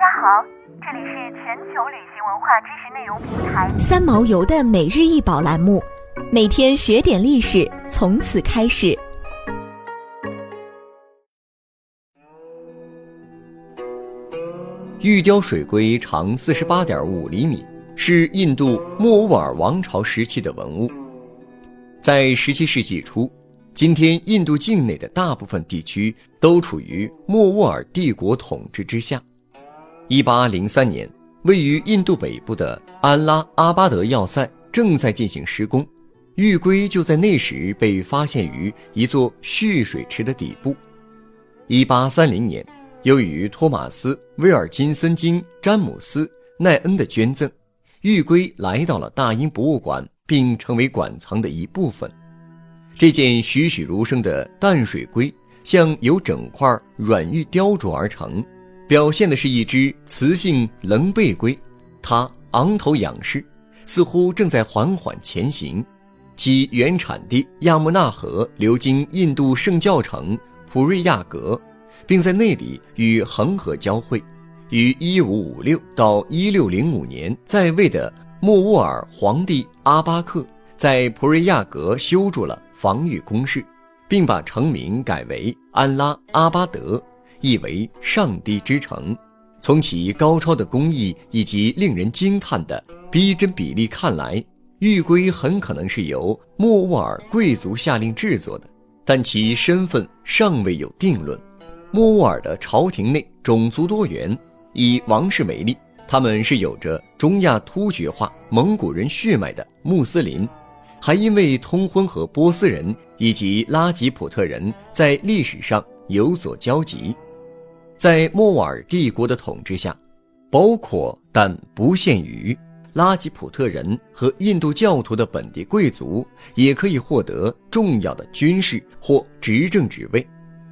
家好，这里是全球旅行文化知识内容平台三毛游的每日一宝栏目，每天学点历史，从此开始。玉雕水龟长四十八点五厘米，是印度莫卧儿王朝时期的文物，在十七世纪初。今天，印度境内的大部分地区都处于莫卧儿帝国统治之下。一八零三年，位于印度北部的安拉阿巴德要塞正在进行施工，玉龟就在那时被发现于一座蓄水池的底部。一八三零年，由于托马斯·威尔金森金、詹姆斯·奈恩的捐赠，玉龟来到了大英博物馆，并成为馆藏的一部分。这件栩栩如生的淡水龟，像由整块软玉雕琢而成，表现的是一只雌性棱背龟。它昂头仰视，似乎正在缓缓前行。其原产地亚穆纳河流经印度圣教城普瑞亚格，并在那里与恒河交汇。于1556到1605年在位的莫卧儿皇帝阿巴克，在普瑞亚格修筑了。防御工事，并把城名改为安拉阿巴德，意为上帝之城。从其高超的工艺以及令人惊叹的逼真比例看来，玉龟很可能是由莫卧儿贵族下令制作的，但其身份尚未有定论。莫卧儿的朝廷内种族多元，以王室为例，他们是有着中亚突厥化蒙古人血脉的穆斯林。还因为通婚和波斯人以及拉吉普特人在历史上有所交集，在莫瓦尔帝国的统治下，包括但不限于拉吉普特人和印度教徒的本地贵族也可以获得重要的军事或执政职位。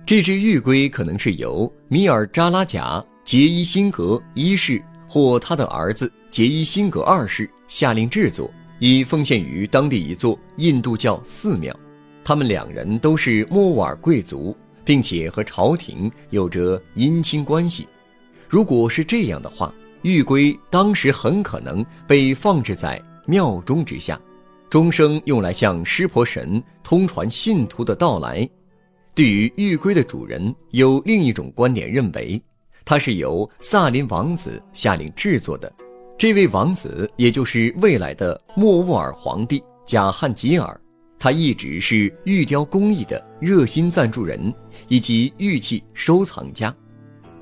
这只玉龟可能是由米尔扎拉贾杰伊辛格一世或他的儿子杰伊辛格二世下令制作。以奉献于当地一座印度教寺庙，他们两人都是莫卧儿贵族，并且和朝廷有着姻亲关系。如果是这样的话，玉龟当时很可能被放置在庙钟之下，钟声用来向湿婆神通传信徒的到来。对于玉龟的主人，有另一种观点认为，它是由萨林王子下令制作的。这位王子，也就是未来的莫卧儿皇帝贾汉吉尔，他一直是玉雕工艺的热心赞助人以及玉器收藏家。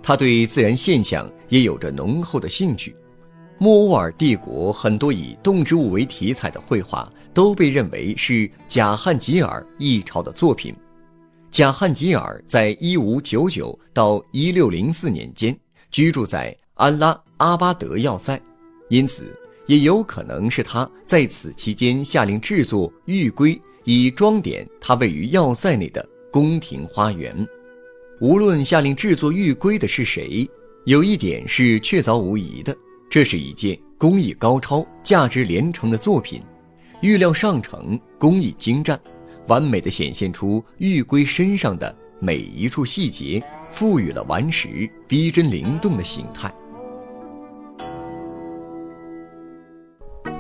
他对自然现象也有着浓厚的兴趣。莫卧儿帝国很多以动植物为题材的绘画都被认为是贾汉吉尔一朝的作品。贾汉吉尔在1599到1604年间居住在安拉阿巴德要塞。因此，也有可能是他在此期间下令制作玉龟，以装点他位于要塞内的宫廷花园。无论下令制作玉龟的是谁，有一点是确凿无疑的：这是一件工艺高超、价值连城的作品。玉料上乘，工艺精湛，完美的显现出玉龟身上的每一处细节，赋予了顽石逼真灵动的形态。